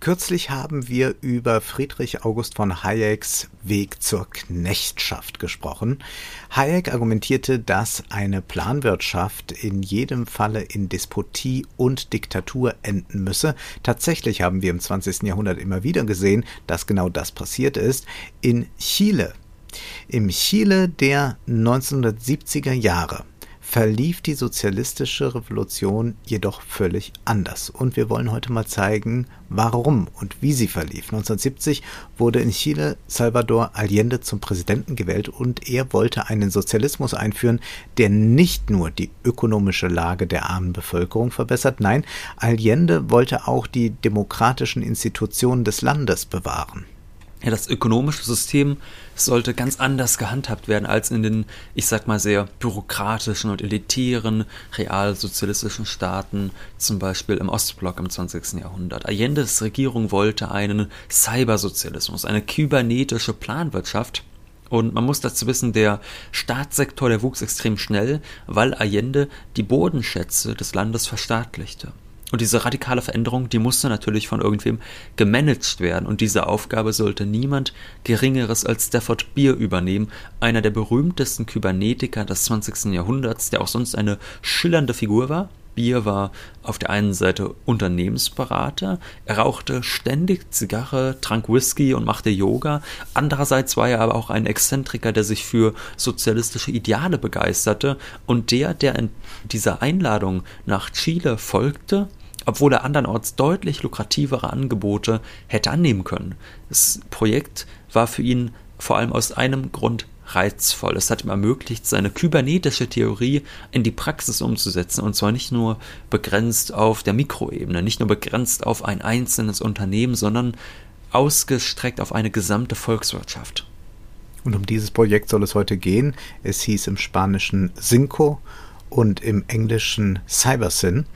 Kürzlich haben wir über Friedrich August von Hayeks Weg zur Knechtschaft gesprochen. Hayek argumentierte, dass eine Planwirtschaft in jedem Falle in Despotie und Diktatur enden müsse. Tatsächlich haben wir im 20. Jahrhundert immer wieder gesehen, dass genau das passiert ist. In Chile im Chile der 1970er Jahre verlief die sozialistische Revolution jedoch völlig anders. Und wir wollen heute mal zeigen, warum und wie sie verlief. 1970 wurde in Chile Salvador Allende zum Präsidenten gewählt und er wollte einen Sozialismus einführen, der nicht nur die ökonomische Lage der armen Bevölkerung verbessert, nein, Allende wollte auch die demokratischen Institutionen des Landes bewahren ja, das ökonomische System sollte ganz anders gehandhabt werden als in den, ich sag mal, sehr bürokratischen und elitären realsozialistischen Staaten, zum Beispiel im Ostblock im 20. Jahrhundert. Allende's Regierung wollte einen Cybersozialismus, eine kybernetische Planwirtschaft, und man muss dazu wissen, der Staatssektor, der wuchs extrem schnell, weil Allende die Bodenschätze des Landes verstaatlichte. Und diese radikale Veränderung, die musste natürlich von irgendwem gemanagt werden. Und diese Aufgabe sollte niemand Geringeres als Stafford Beer übernehmen, einer der berühmtesten Kybernetiker des 20. Jahrhunderts, der auch sonst eine schillernde Figur war. Beer war auf der einen Seite Unternehmensberater, er rauchte ständig Zigarre, trank Whisky und machte Yoga. Andererseits war er aber auch ein Exzentriker, der sich für sozialistische Ideale begeisterte und der, der in dieser Einladung nach Chile folgte, obwohl er andernorts deutlich lukrativere Angebote hätte annehmen können. Das Projekt war für ihn vor allem aus einem Grund reizvoll. Es hat ihm ermöglicht, seine kybernetische Theorie in die Praxis umzusetzen und zwar nicht nur begrenzt auf der Mikroebene, nicht nur begrenzt auf ein einzelnes Unternehmen, sondern ausgestreckt auf eine gesamte Volkswirtschaft. Und um dieses Projekt soll es heute gehen. Es hieß im Spanischen Cinco und im Englischen CyberSyn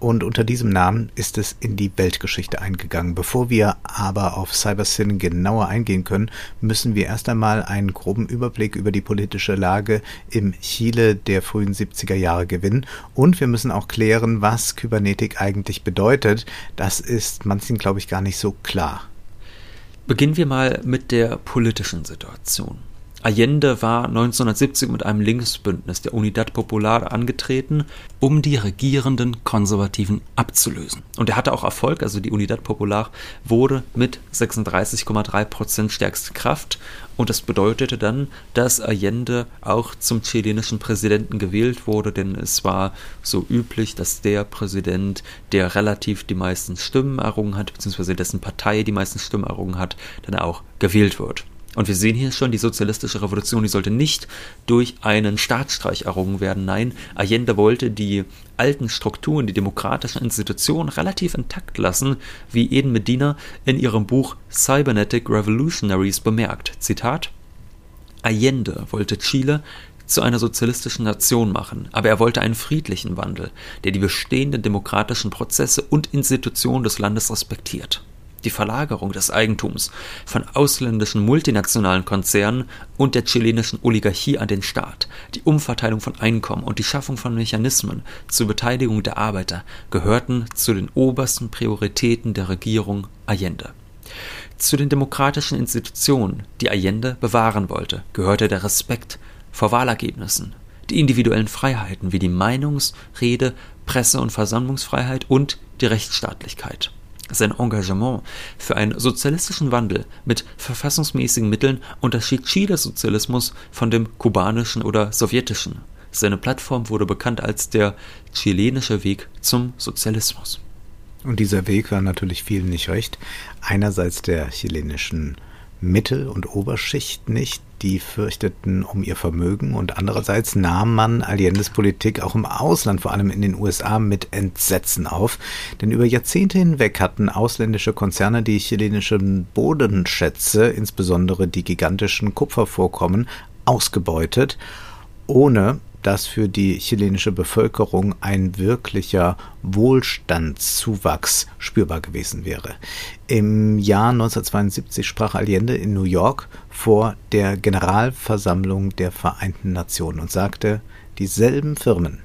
und unter diesem Namen ist es in die Weltgeschichte eingegangen. Bevor wir aber auf CyberSyn genauer eingehen können, müssen wir erst einmal einen groben Überblick über die politische Lage im Chile der frühen 70er Jahre gewinnen und wir müssen auch klären, was Kybernetik eigentlich bedeutet. Das ist manchen, glaube ich, gar nicht so klar. Beginnen wir mal mit der politischen Situation. Allende war 1970 mit einem Linksbündnis der Unidad Popular angetreten, um die regierenden Konservativen abzulösen. Und er hatte auch Erfolg, also die Unidad Popular wurde mit 36,3 Prozent stärkste Kraft und das bedeutete dann, dass Allende auch zum chilenischen Präsidenten gewählt wurde, denn es war so üblich, dass der Präsident, der relativ die meisten Stimmen errungen hat, beziehungsweise dessen Partei die meisten Stimmen errungen hat, dann auch gewählt wird. Und wir sehen hier schon, die sozialistische Revolution, die sollte nicht durch einen Staatsstreich errungen werden. Nein, Allende wollte die alten Strukturen, die demokratischen Institutionen relativ intakt lassen, wie Eden Medina in ihrem Buch Cybernetic Revolutionaries bemerkt. Zitat Allende wollte Chile zu einer sozialistischen Nation machen, aber er wollte einen friedlichen Wandel, der die bestehenden demokratischen Prozesse und Institutionen des Landes respektiert die Verlagerung des Eigentums von ausländischen multinationalen Konzernen und der chilenischen Oligarchie an den Staat, die Umverteilung von Einkommen und die Schaffung von Mechanismen zur Beteiligung der Arbeiter gehörten zu den obersten Prioritäten der Regierung Allende. Zu den demokratischen Institutionen, die Allende bewahren wollte, gehörte der Respekt vor Wahlergebnissen, die individuellen Freiheiten wie die Meinungs-, Rede-, Presse- und Versammlungsfreiheit und die Rechtsstaatlichkeit. Sein Engagement für einen sozialistischen Wandel mit verfassungsmäßigen Mitteln unterschied Chiles Sozialismus von dem kubanischen oder sowjetischen. Seine Plattform wurde bekannt als der chilenische Weg zum Sozialismus. Und dieser Weg war natürlich vielen nicht recht. Einerseits der chilenischen Mittel- und Oberschicht nicht, die fürchteten um ihr Vermögen und andererseits nahm man Allende's Politik auch im Ausland, vor allem in den USA, mit Entsetzen auf. Denn über Jahrzehnte hinweg hatten ausländische Konzerne die chilenischen Bodenschätze, insbesondere die gigantischen Kupfervorkommen, ausgebeutet, ohne dass für die chilenische Bevölkerung ein wirklicher Wohlstandszuwachs spürbar gewesen wäre. Im Jahr 1972 sprach Allende in New York vor der Generalversammlung der Vereinten Nationen und sagte, dieselben Firmen,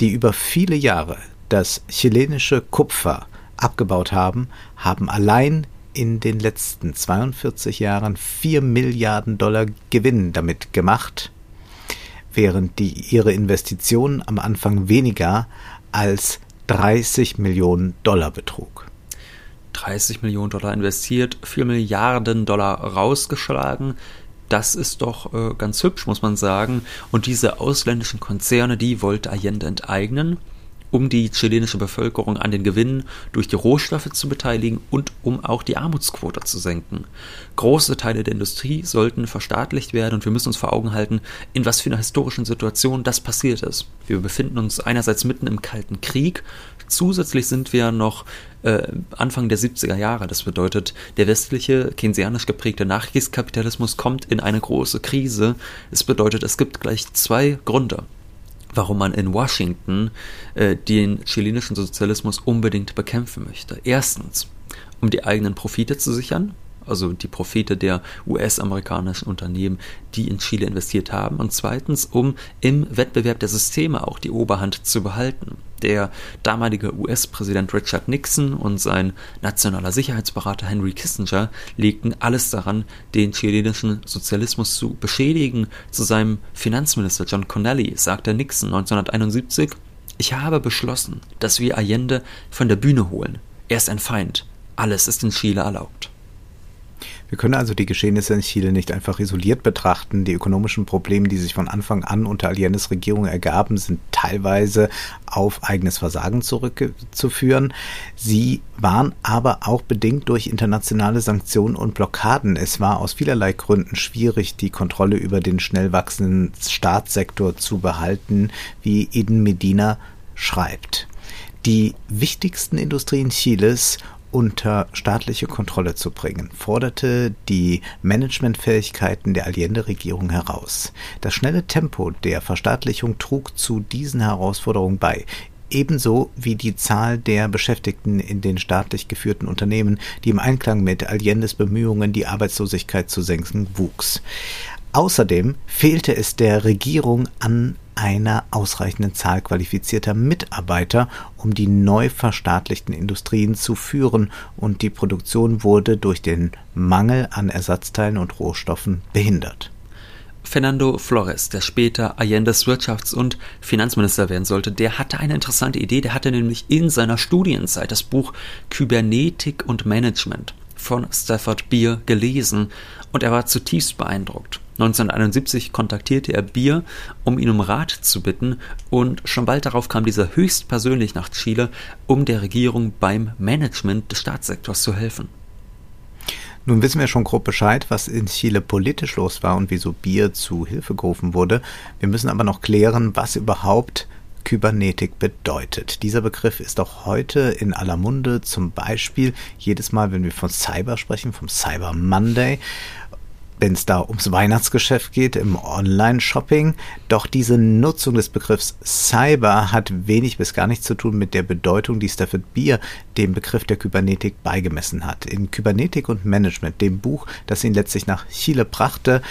die über viele Jahre das chilenische Kupfer abgebaut haben, haben allein in den letzten 42 Jahren 4 Milliarden Dollar Gewinn damit gemacht, während die ihre Investition am Anfang weniger als 30 Millionen Dollar betrug. 30 Millionen Dollar investiert, 4 Milliarden Dollar rausgeschlagen. Das ist doch äh, ganz hübsch, muss man sagen. Und diese ausländischen Konzerne, die wollte Allende enteignen um die chilenische Bevölkerung an den Gewinnen durch die Rohstoffe zu beteiligen und um auch die Armutsquote zu senken. Große Teile der Industrie sollten verstaatlicht werden und wir müssen uns vor Augen halten, in was für einer historischen Situation das passiert ist. Wir befinden uns einerseits mitten im Kalten Krieg, zusätzlich sind wir noch äh, Anfang der 70er Jahre. Das bedeutet, der westliche, keynesianisch geprägte Nachkriegskapitalismus kommt in eine große Krise. Es bedeutet, es gibt gleich zwei Gründe warum man in Washington äh, den chilenischen Sozialismus unbedingt bekämpfen möchte. Erstens, um die eigenen Profite zu sichern, also die Profite der US-amerikanischen Unternehmen, die in Chile investiert haben. Und zweitens, um im Wettbewerb der Systeme auch die Oberhand zu behalten. Der damalige US-Präsident Richard Nixon und sein nationaler Sicherheitsberater Henry Kissinger legten alles daran, den chilenischen Sozialismus zu beschädigen. Zu seinem Finanzminister John Connelly sagte Nixon 1971, ich habe beschlossen, dass wir Allende von der Bühne holen. Er ist ein Feind. Alles ist in Chile erlaubt. Wir können also die Geschehnisse in Chile nicht einfach isoliert betrachten. Die ökonomischen Probleme, die sich von Anfang an unter Allende's Regierung ergaben, sind teilweise auf eigenes Versagen zurückzuführen. Sie waren aber auch bedingt durch internationale Sanktionen und Blockaden. Es war aus vielerlei Gründen schwierig, die Kontrolle über den schnell wachsenden Staatssektor zu behalten, wie Eden Medina schreibt. Die wichtigsten Industrien Chiles unter staatliche Kontrolle zu bringen, forderte die Managementfähigkeiten der Allende-Regierung heraus. Das schnelle Tempo der Verstaatlichung trug zu diesen Herausforderungen bei, ebenso wie die Zahl der Beschäftigten in den staatlich geführten Unternehmen, die im Einklang mit Allendes Bemühungen, die Arbeitslosigkeit zu senken, wuchs. Außerdem fehlte es der Regierung an einer ausreichenden Zahl qualifizierter Mitarbeiter, um die neu verstaatlichten Industrien zu führen, und die Produktion wurde durch den Mangel an Ersatzteilen und Rohstoffen behindert. Fernando Flores, der später Allende's Wirtschafts- und Finanzminister werden sollte, der hatte eine interessante Idee. Der hatte nämlich in seiner Studienzeit das Buch Kybernetik und Management von Stafford Beer gelesen und er war zutiefst beeindruckt. 1971 kontaktierte er Bier, um ihn um Rat zu bitten, und schon bald darauf kam dieser höchstpersönlich nach Chile, um der Regierung beim Management des Staatssektors zu helfen. Nun wissen wir schon grob Bescheid, was in Chile politisch los war und wieso Bier zu Hilfe gerufen wurde. Wir müssen aber noch klären, was überhaupt Kybernetik bedeutet. Dieser Begriff ist auch heute in aller Munde, zum Beispiel jedes Mal, wenn wir von Cyber sprechen, vom Cyber Monday wenn es da ums Weihnachtsgeschäft geht, im Online-Shopping. Doch diese Nutzung des Begriffs Cyber hat wenig bis gar nichts zu tun mit der Bedeutung, die Stafford Beer dem Begriff der Kybernetik beigemessen hat. In Kybernetik und Management, dem Buch, das ihn letztlich nach Chile brachte,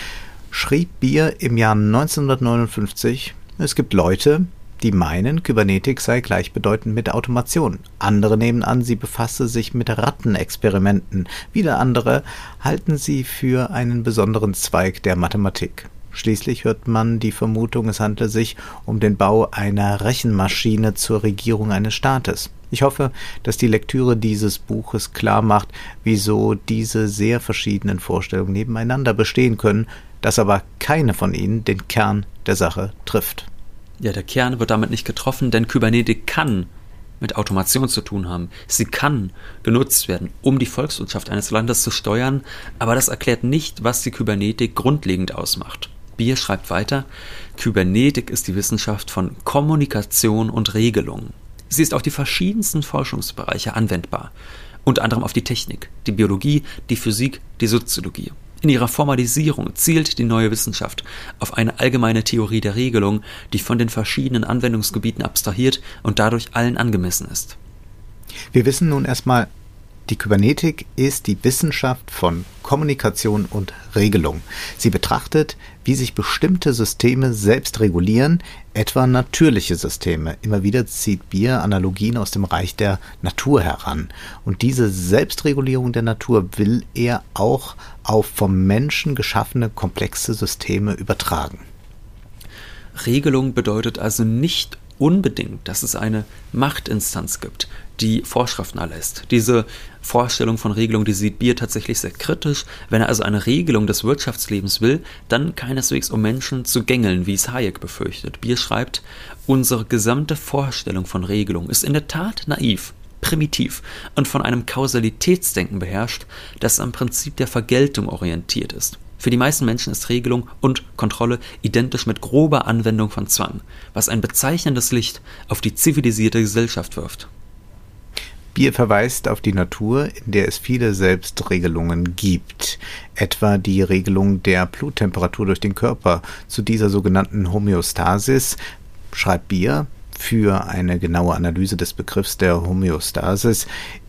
schrieb Beer im Jahr 1959, es gibt Leute, die meinen, Kybernetik sei gleichbedeutend mit Automation. Andere nehmen an, sie befasse sich mit Rattenexperimenten. Wieder andere halten sie für einen besonderen Zweig der Mathematik. Schließlich hört man die Vermutung, es handle sich um den Bau einer Rechenmaschine zur Regierung eines Staates. Ich hoffe, dass die Lektüre dieses Buches klar macht, wieso diese sehr verschiedenen Vorstellungen nebeneinander bestehen können, dass aber keine von ihnen den Kern der Sache trifft. Ja, der Kern wird damit nicht getroffen, denn Kybernetik kann mit Automation zu tun haben. Sie kann genutzt werden, um die Volkswirtschaft eines Landes zu steuern, aber das erklärt nicht, was die Kybernetik grundlegend ausmacht. Bier schreibt weiter, Kybernetik ist die Wissenschaft von Kommunikation und Regelung. Sie ist auf die verschiedensten Forschungsbereiche anwendbar, unter anderem auf die Technik, die Biologie, die Physik, die Soziologie. In ihrer Formalisierung zielt die neue Wissenschaft auf eine allgemeine Theorie der Regelung, die von den verschiedenen Anwendungsgebieten abstrahiert und dadurch allen angemessen ist. Wir wissen nun erstmal, die Kybernetik ist die Wissenschaft von Kommunikation und Regelung. Sie betrachtet, wie sich bestimmte Systeme selbst regulieren, etwa natürliche Systeme. Immer wieder zieht Bier Analogien aus dem Reich der Natur heran. Und diese Selbstregulierung der Natur will er auch auf vom Menschen geschaffene komplexe Systeme übertragen. Regelung bedeutet also nicht unbedingt, dass es eine Machtinstanz gibt, die Vorschriften erlässt. Diese Vorstellung von Regelung, die sieht Bier tatsächlich sehr kritisch. Wenn er also eine Regelung des Wirtschaftslebens will, dann keineswegs um Menschen zu gängeln, wie es Hayek befürchtet. Bier schreibt, unsere gesamte Vorstellung von Regelung ist in der Tat naiv, primitiv und von einem Kausalitätsdenken beherrscht, das am Prinzip der Vergeltung orientiert ist. Für die meisten Menschen ist Regelung und Kontrolle identisch mit grober Anwendung von Zwang, was ein bezeichnendes Licht auf die zivilisierte Gesellschaft wirft. Bier verweist auf die Natur, in der es viele Selbstregelungen gibt, etwa die Regelung der Bluttemperatur durch den Körper. Zu dieser sogenannten Homöostasis schreibt Bier, für eine genaue Analyse des Begriffs der Homöostasis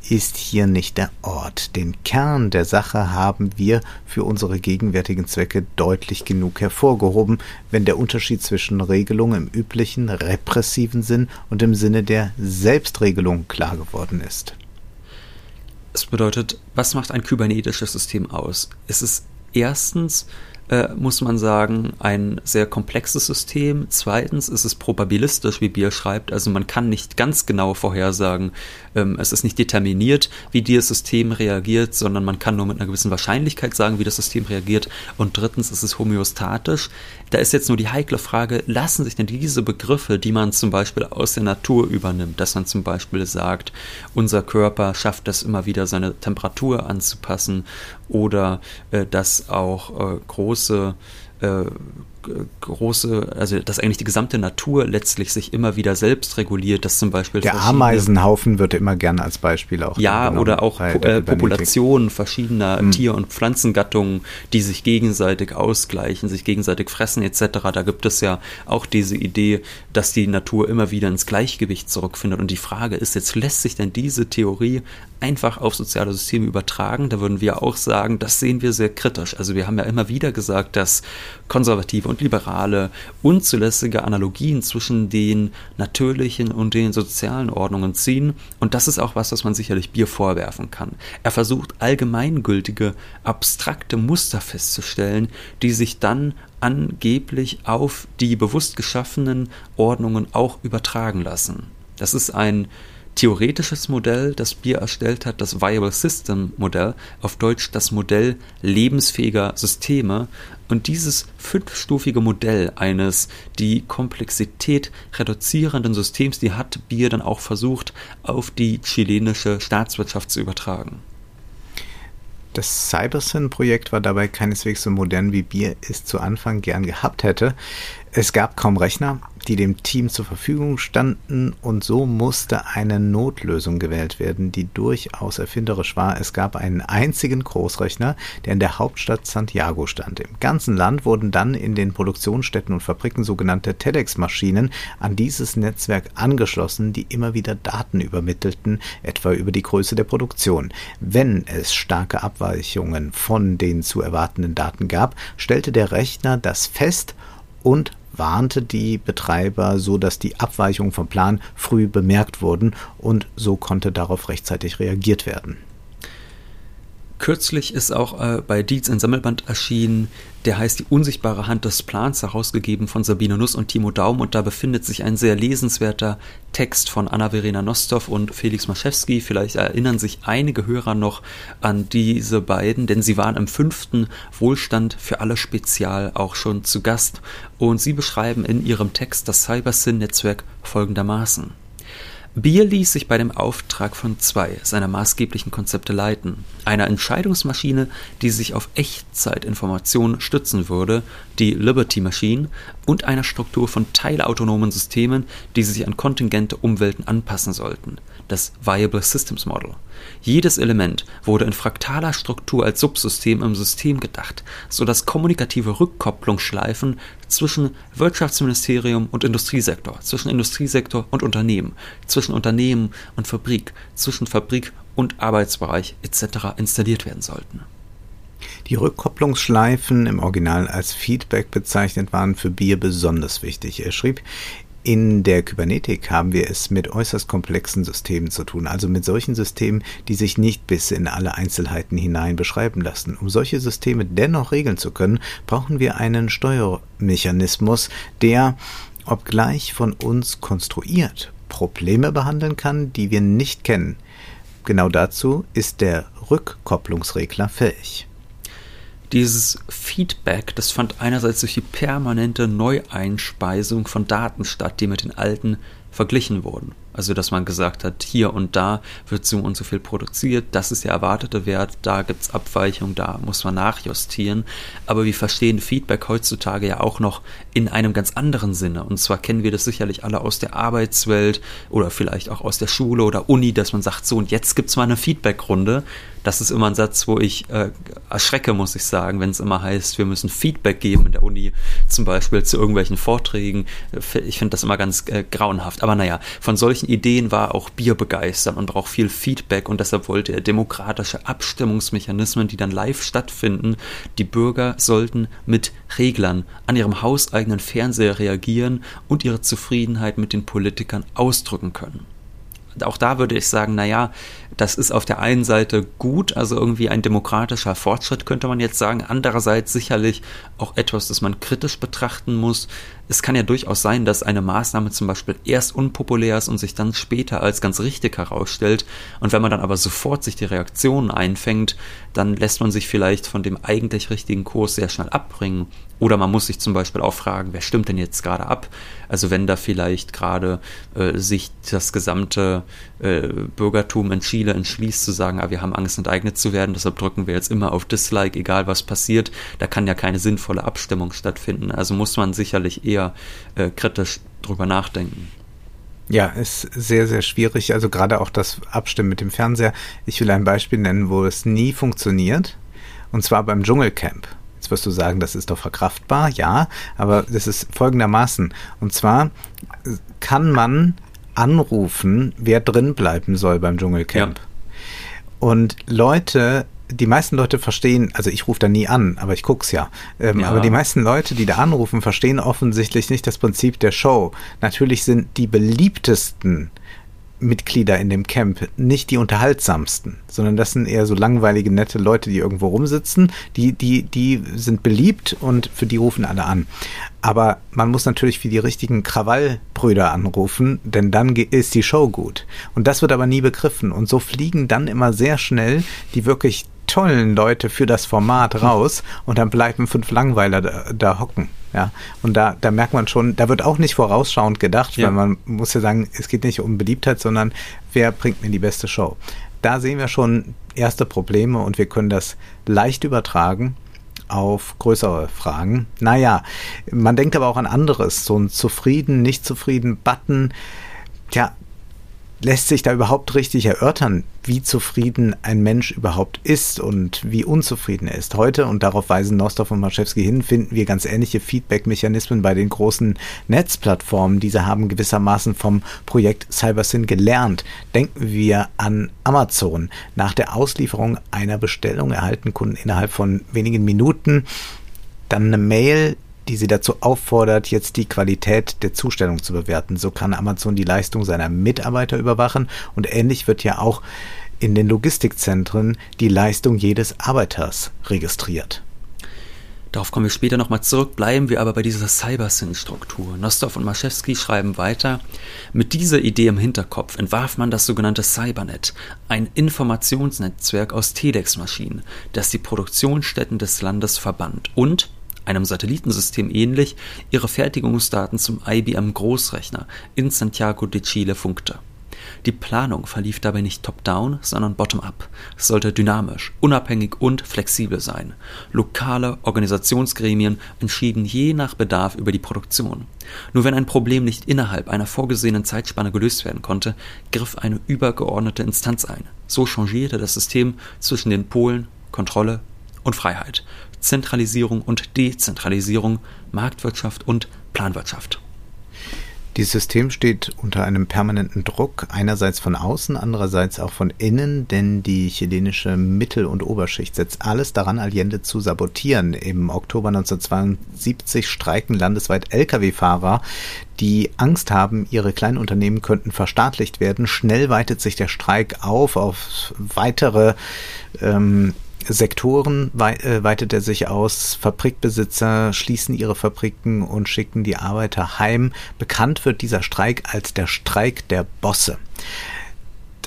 ist hier nicht der Ort. Den Kern der Sache haben wir für unsere gegenwärtigen Zwecke deutlich genug hervorgehoben, wenn der Unterschied zwischen Regelung im üblichen repressiven Sinn und im Sinne der Selbstregelung klar geworden ist. Es bedeutet, was macht ein kybernetisches System aus? Es ist erstens äh, muss man sagen, ein sehr komplexes System. Zweitens ist es probabilistisch, wie Bier schreibt. Also man kann nicht ganz genau vorhersagen. Ähm, es ist nicht determiniert, wie dieses System reagiert, sondern man kann nur mit einer gewissen Wahrscheinlichkeit sagen, wie das System reagiert. Und drittens ist es homöostatisch. Da ist jetzt nur die heikle Frage, lassen sich denn diese Begriffe, die man zum Beispiel aus der Natur übernimmt, dass man zum Beispiel sagt, unser Körper schafft es immer wieder, seine Temperatur anzupassen oder äh, dass auch äh, große äh, große, also dass eigentlich die gesamte Natur letztlich sich immer wieder selbst reguliert, dass zum Beispiel der Ameisenhaufen wird immer gerne als Beispiel auch ja oder auch äh, Populationen verschiedener mhm. Tier- und Pflanzengattungen, die sich gegenseitig ausgleichen, sich gegenseitig fressen etc. Da gibt es ja auch diese Idee, dass die Natur immer wieder ins Gleichgewicht zurückfindet und die Frage ist jetzt lässt sich denn diese Theorie einfach auf soziale Systeme übertragen? Da würden wir auch sagen, das sehen wir sehr kritisch. Also wir haben ja immer wieder gesagt, dass konservative und liberale unzulässige Analogien zwischen den natürlichen und den sozialen Ordnungen ziehen. Und das ist auch was, was man sicherlich Bier vorwerfen kann. Er versucht allgemeingültige, abstrakte Muster festzustellen, die sich dann angeblich auf die bewusst geschaffenen Ordnungen auch übertragen lassen. Das ist ein theoretisches Modell, das Bier erstellt hat, das Viable System Modell, auf Deutsch das Modell lebensfähiger Systeme. Und dieses fünfstufige Modell eines die Komplexität reduzierenden Systems, die hat Bier dann auch versucht, auf die chilenische Staatswirtschaft zu übertragen. Das Cybersyn-Projekt war dabei keineswegs so modern, wie Bier es zu Anfang gern gehabt hätte. Es gab kaum Rechner, die dem Team zur Verfügung standen und so musste eine Notlösung gewählt werden, die durchaus erfinderisch war. Es gab einen einzigen Großrechner, der in der Hauptstadt Santiago stand. Im ganzen Land wurden dann in den Produktionsstätten und Fabriken sogenannte TEDx-Maschinen an dieses Netzwerk angeschlossen, die immer wieder Daten übermittelten, etwa über die Größe der Produktion. Wenn es starke Abweichungen von den zu erwartenden Daten gab, stellte der Rechner das fest und warnte die Betreiber, so dass die Abweichungen vom Plan früh bemerkt wurden und so konnte darauf rechtzeitig reagiert werden. Kürzlich ist auch äh, bei Dietz ein Sammelband erschienen, der heißt Die unsichtbare Hand des Plans, herausgegeben von Sabine Nuss und Timo Daum. Und da befindet sich ein sehr lesenswerter Text von Anna-Verena Nostov und Felix Maschewski. Vielleicht erinnern sich einige Hörer noch an diese beiden, denn sie waren im fünften Wohlstand für alle Spezial auch schon zu Gast. Und sie beschreiben in ihrem Text das Cybersyn-Netzwerk folgendermaßen. Bier ließ sich bei dem Auftrag von zwei seiner maßgeblichen Konzepte leiten. Einer Entscheidungsmaschine, die sich auf Echtzeitinformationen stützen würde, die Liberty Machine, und einer Struktur von teilautonomen Systemen, die sich an kontingente Umwelten anpassen sollten. Das Viable Systems Model. Jedes Element wurde in fraktaler Struktur als Subsystem im System gedacht, so dass kommunikative Rückkopplungsschleifen zwischen Wirtschaftsministerium und Industriesektor, zwischen Industriesektor und Unternehmen, zwischen Unternehmen und Fabrik, zwischen Fabrik und Arbeitsbereich etc. installiert werden sollten. Die Rückkopplungsschleifen im Original als Feedback bezeichnet waren für Bier besonders wichtig. Er schrieb, in der Kybernetik haben wir es mit äußerst komplexen Systemen zu tun, also mit solchen Systemen, die sich nicht bis in alle Einzelheiten hinein beschreiben lassen. Um solche Systeme dennoch regeln zu können, brauchen wir einen Steuermechanismus, der, obgleich von uns konstruiert, Probleme behandeln kann, die wir nicht kennen. Genau dazu ist der Rückkopplungsregler fähig. Dieses Feedback, das fand einerseits durch die permanente Neueinspeisung von Daten statt, die mit den alten verglichen wurden. Also, dass man gesagt hat, hier und da wird so und so viel produziert, das ist der erwartete Wert, da gibt es Abweichungen, da muss man nachjustieren. Aber wir verstehen Feedback heutzutage ja auch noch in einem ganz anderen Sinne. Und zwar kennen wir das sicherlich alle aus der Arbeitswelt oder vielleicht auch aus der Schule oder Uni, dass man sagt, so und jetzt gibt es mal eine Feedbackrunde. Das ist immer ein Satz, wo ich äh, erschrecke, muss ich sagen, wenn es immer heißt, wir müssen Feedback geben in der Uni, zum Beispiel zu irgendwelchen Vorträgen. Ich finde das immer ganz äh, grauenhaft. Aber naja, von solchen Ideen war auch Bier begeistert. Man braucht viel Feedback und deshalb wollte er demokratische Abstimmungsmechanismen, die dann live stattfinden. Die Bürger sollten mit Reglern an ihrem hauseigenen Fernseher reagieren und ihre Zufriedenheit mit den Politikern ausdrücken können auch da würde ich sagen, naja, das ist auf der einen Seite gut, also irgendwie ein demokratischer Fortschritt könnte man jetzt sagen. Andererseits sicherlich auch etwas, das man kritisch betrachten muss. Es kann ja durchaus sein, dass eine Maßnahme zum Beispiel erst unpopulär ist und sich dann später als ganz richtig herausstellt. Und wenn man dann aber sofort sich die Reaktionen einfängt, dann lässt man sich vielleicht von dem eigentlich richtigen Kurs sehr schnell abbringen. Oder man muss sich zum Beispiel auch fragen, wer stimmt denn jetzt gerade ab? Also wenn da vielleicht gerade äh, sich das gesamte äh, Bürgertum in Chile entschließt zu sagen, ah, wir haben Angst enteignet zu werden, deshalb drücken wir jetzt immer auf Dislike, egal was passiert, da kann ja keine sinnvolle Abstimmung stattfinden. Also muss man sicherlich eher äh, kritisch drüber nachdenken. Ja, ist sehr, sehr schwierig. Also gerade auch das Abstimmen mit dem Fernseher. Ich will ein Beispiel nennen, wo es nie funktioniert. Und zwar beim Dschungelcamp. Jetzt wirst du sagen, das ist doch verkraftbar, ja, aber das ist folgendermaßen. Und zwar kann man anrufen, wer drin bleiben soll beim Dschungelcamp. Ja. Und Leute, die meisten Leute verstehen, also ich rufe da nie an, aber ich guck's ja. Ähm, ja. Aber die meisten Leute, die da anrufen, verstehen offensichtlich nicht das Prinzip der Show. Natürlich sind die beliebtesten Mitglieder in dem Camp nicht die unterhaltsamsten, sondern das sind eher so langweilige, nette Leute, die irgendwo rumsitzen. Die, die, die sind beliebt und für die rufen alle an. Aber man muss natürlich für die richtigen Krawallbrüder anrufen, denn dann ist die Show gut. Und das wird aber nie begriffen. Und so fliegen dann immer sehr schnell die wirklich tollen Leute für das Format raus und dann bleiben fünf Langweiler da, da hocken. Ja, und da, da merkt man schon, da wird auch nicht vorausschauend gedacht, ja. weil man muss ja sagen, es geht nicht um Beliebtheit, sondern wer bringt mir die beste Show. Da sehen wir schon erste Probleme und wir können das leicht übertragen auf größere Fragen. Naja, man denkt aber auch an anderes, so ein zufrieden, nicht zufrieden Button. Tja, lässt sich da überhaupt richtig erörtern, wie zufrieden ein Mensch überhaupt ist und wie unzufrieden er ist. Heute, und darauf weisen Nostov und Marczewski hin, finden wir ganz ähnliche Feedback-Mechanismen bei den großen Netzplattformen. Diese haben gewissermaßen vom Projekt CyberSyn gelernt. Denken wir an Amazon. Nach der Auslieferung einer Bestellung erhalten Kunden innerhalb von wenigen Minuten dann eine Mail, die sie dazu auffordert, jetzt die Qualität der Zustellung zu bewerten. So kann Amazon die Leistung seiner Mitarbeiter überwachen und ähnlich wird ja auch in den Logistikzentren die Leistung jedes Arbeiters registriert. Darauf kommen wir später nochmal zurück, bleiben wir aber bei dieser Cybersyn-Struktur. Nostov und Maschewski schreiben weiter, mit dieser Idee im Hinterkopf entwarf man das sogenannte Cybernet, ein Informationsnetzwerk aus Telex-Maschinen, das die Produktionsstätten des Landes verband und einem Satellitensystem ähnlich, ihre Fertigungsdaten zum IBM Großrechner in Santiago de Chile funkte. Die Planung verlief dabei nicht top-down, sondern bottom-up. Es sollte dynamisch, unabhängig und flexibel sein. Lokale Organisationsgremien entschieden je nach Bedarf über die Produktion. Nur wenn ein Problem nicht innerhalb einer vorgesehenen Zeitspanne gelöst werden konnte, griff eine übergeordnete Instanz ein. So changierte das System zwischen den Polen Kontrolle und Freiheit, Zentralisierung und Dezentralisierung, Marktwirtschaft und Planwirtschaft. Dieses System steht unter einem permanenten Druck, einerseits von außen, andererseits auch von innen, denn die chilenische Mittel- und Oberschicht setzt alles daran, Allende zu sabotieren. Im Oktober 1972 streiken landesweit Lkw-Fahrer, die Angst haben, ihre Kleinunternehmen könnten verstaatlicht werden. Schnell weitet sich der Streik auf auf weitere ähm, Sektoren äh, weitet er sich aus. Fabrikbesitzer schließen ihre Fabriken und schicken die Arbeiter heim. Bekannt wird dieser Streik als der Streik der Bosse.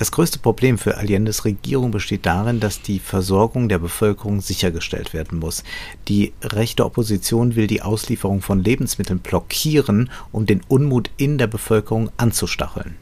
Das größte Problem für Allende's Regierung besteht darin, dass die Versorgung der Bevölkerung sichergestellt werden muss. Die rechte Opposition will die Auslieferung von Lebensmitteln blockieren, um den Unmut in der Bevölkerung anzustacheln.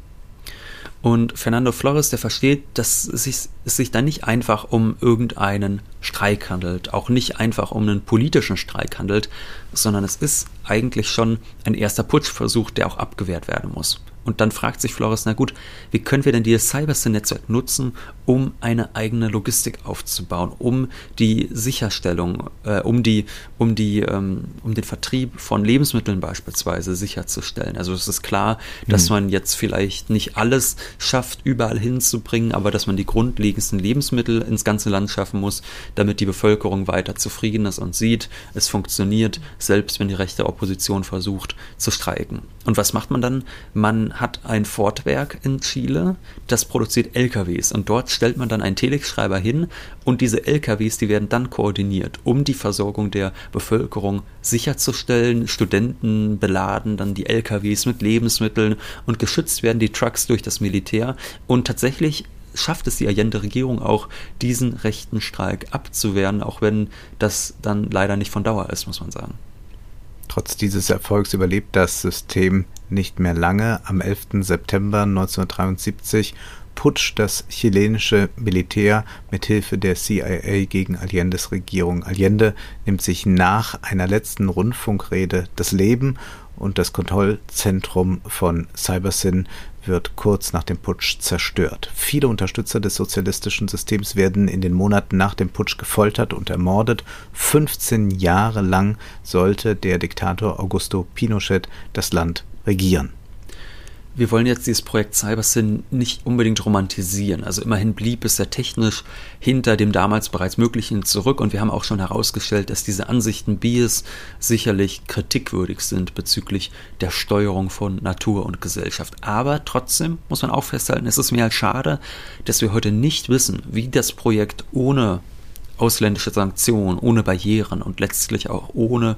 Und Fernando Flores, der versteht, dass es sich, es sich da nicht einfach um irgendeinen Streik handelt, auch nicht einfach um einen politischen Streik handelt, sondern es ist eigentlich schon ein erster Putschversuch, der auch abgewehrt werden muss. Und dann fragt sich Flores, na gut, wie können wir denn dieses Cybersyn-Netzwerk nutzen, um eine eigene Logistik aufzubauen, um die Sicherstellung, äh, um die, um die, ähm, um den Vertrieb von Lebensmitteln beispielsweise sicherzustellen. Also es ist klar, dass mhm. man jetzt vielleicht nicht alles schafft, überall hinzubringen, aber dass man die grundlegendsten Lebensmittel ins ganze Land schaffen muss, damit die Bevölkerung weiter zufrieden ist und sieht, es funktioniert, selbst wenn die rechte Opposition versucht zu streiken. Und was macht man dann? Man hat ein Fortwerk in Chile, das produziert LKWs und dort stellt man dann einen Telex-Schreiber hin und diese LKWs, die werden dann koordiniert, um die Versorgung der Bevölkerung sicherzustellen. Studenten beladen dann die LKWs mit Lebensmitteln und geschützt werden die Trucks durch das Militär und tatsächlich schafft es die Allende-Regierung auch, diesen rechten Streik abzuwehren, auch wenn das dann leider nicht von Dauer ist, muss man sagen. Trotz dieses Erfolgs überlebt das System nicht mehr lange. Am 11. September 1973 putscht das chilenische Militär mit Hilfe der CIA gegen Allendes Regierung. Allende nimmt sich nach einer letzten Rundfunkrede das Leben und das Kontrollzentrum von Cybersyn wird kurz nach dem Putsch zerstört. Viele Unterstützer des sozialistischen Systems werden in den Monaten nach dem Putsch gefoltert und ermordet. 15 Jahre lang sollte der Diktator Augusto Pinochet das Land regieren wir wollen jetzt dieses Projekt CyberSyn nicht unbedingt romantisieren. Also immerhin blieb es sehr technisch hinter dem damals bereits Möglichen zurück und wir haben auch schon herausgestellt, dass diese Ansichten Bies sicherlich kritikwürdig sind bezüglich der Steuerung von Natur und Gesellschaft. Aber trotzdem muss man auch festhalten, es ist mir halt schade, dass wir heute nicht wissen, wie das Projekt ohne ausländische Sanktionen, ohne Barrieren und letztlich auch ohne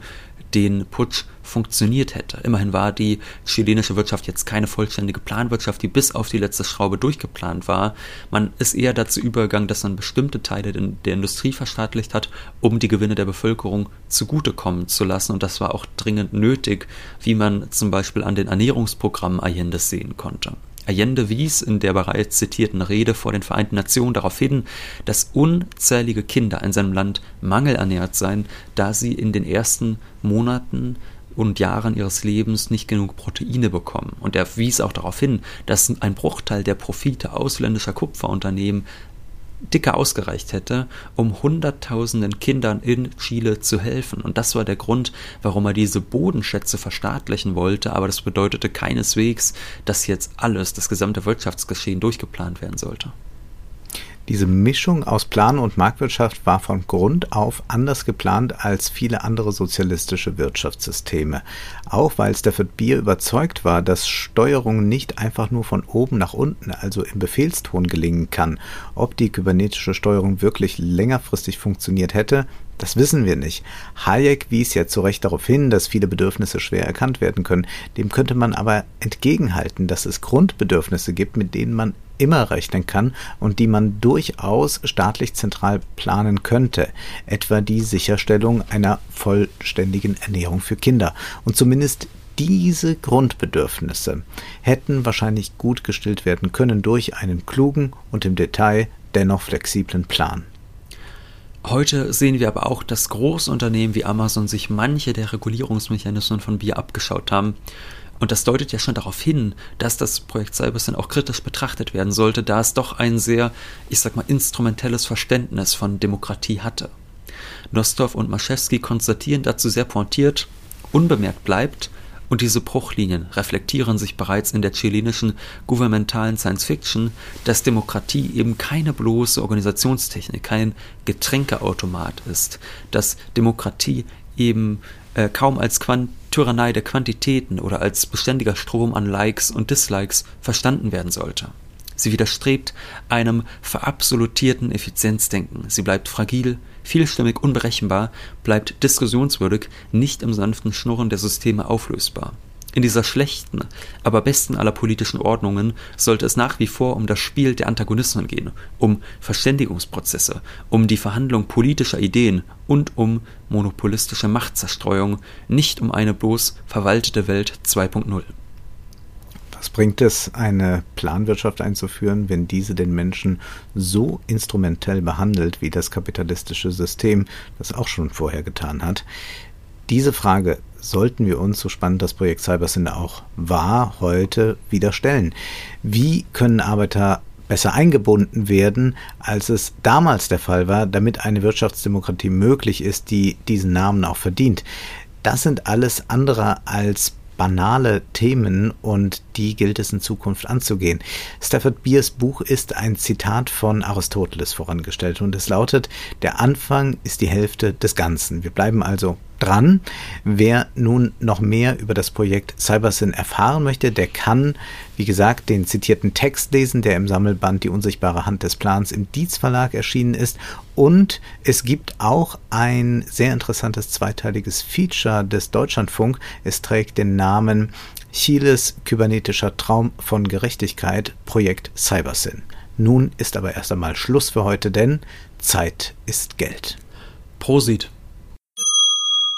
den Putsch funktioniert hätte. Immerhin war die chilenische Wirtschaft jetzt keine vollständige Planwirtschaft, die bis auf die letzte Schraube durchgeplant war. Man ist eher dazu übergegangen, dass man bestimmte Teile der Industrie verstaatlicht hat, um die Gewinne der Bevölkerung zugutekommen zu lassen. Und das war auch dringend nötig, wie man zum Beispiel an den Ernährungsprogrammen Allendes sehen konnte. Allende wies in der bereits zitierten Rede vor den Vereinten Nationen darauf hin, dass unzählige Kinder in seinem Land mangelernährt seien, da sie in den ersten Monaten und Jahren ihres Lebens nicht genug Proteine bekommen. Und er wies auch darauf hin, dass ein Bruchteil der Profite ausländischer Kupferunternehmen dicker ausgereicht hätte, um Hunderttausenden Kindern in Chile zu helfen. Und das war der Grund, warum er diese Bodenschätze verstaatlichen wollte, aber das bedeutete keineswegs, dass jetzt alles, das gesamte Wirtschaftsgeschehen durchgeplant werden sollte. Diese Mischung aus Plan und Marktwirtschaft war von Grund auf anders geplant als viele andere sozialistische Wirtschaftssysteme. Auch weil Stafford Beer überzeugt war, dass Steuerung nicht einfach nur von oben nach unten, also im Befehlston gelingen kann. Ob die kybernetische Steuerung wirklich längerfristig funktioniert hätte, das wissen wir nicht. Hayek wies ja zu Recht darauf hin, dass viele Bedürfnisse schwer erkannt werden können. Dem könnte man aber entgegenhalten, dass es Grundbedürfnisse gibt, mit denen man immer rechnen kann und die man durchaus staatlich zentral planen könnte, etwa die Sicherstellung einer vollständigen Ernährung für Kinder. Und zumindest diese Grundbedürfnisse hätten wahrscheinlich gut gestillt werden können durch einen klugen und im Detail dennoch flexiblen Plan. Heute sehen wir aber auch, dass Großunternehmen wie Amazon sich manche der Regulierungsmechanismen von Bier abgeschaut haben. Und das deutet ja schon darauf hin, dass das Projekt Cybersyn auch kritisch betrachtet werden sollte, da es doch ein sehr, ich sag mal, instrumentelles Verständnis von Demokratie hatte. Nostov und Maschewski konstatieren dazu sehr pointiert, unbemerkt bleibt, und diese Bruchlinien reflektieren sich bereits in der chilenischen gouvernementalen Science Fiction, dass Demokratie eben keine bloße Organisationstechnik, kein Getränkeautomat ist, dass Demokratie eben äh, kaum als Quant Tyrannei der Quantitäten oder als beständiger Strom an Likes und Dislikes verstanden werden sollte. Sie widerstrebt einem verabsolutierten Effizienzdenken. Sie bleibt fragil, vielstimmig unberechenbar, bleibt diskussionswürdig, nicht im sanften Schnurren der Systeme auflösbar. In dieser schlechten, aber besten aller politischen Ordnungen sollte es nach wie vor um das Spiel der Antagonismen gehen, um Verständigungsprozesse, um die Verhandlung politischer Ideen und um monopolistische Machtzerstreuung, nicht um eine bloß verwaltete Welt 2.0. Was bringt es, eine Planwirtschaft einzuführen, wenn diese den Menschen so instrumentell behandelt wie das kapitalistische System, das auch schon vorher getan hat? Diese Frage sollten wir uns, so spannend das Projekt Cybersyn auch war, heute wieder stellen. Wie können Arbeiter besser eingebunden werden, als es damals der Fall war, damit eine Wirtschaftsdemokratie möglich ist, die diesen Namen auch verdient? Das sind alles andere als banale Themen und die gilt es in Zukunft anzugehen. Stafford Beers Buch ist ein Zitat von Aristoteles vorangestellt und es lautet, der Anfang ist die Hälfte des Ganzen. Wir bleiben also dran. Wer nun noch mehr über das Projekt Cybersyn erfahren möchte, der kann, wie gesagt, den zitierten Text lesen, der im Sammelband Die unsichtbare Hand des Plans im Dietz Verlag erschienen ist. Und es gibt auch ein sehr interessantes zweiteiliges Feature des Deutschlandfunk. Es trägt den Namen Chiles kybernetischer Traum von Gerechtigkeit, Projekt Cybersyn. Nun ist aber erst einmal Schluss für heute, denn Zeit ist Geld. Prosit.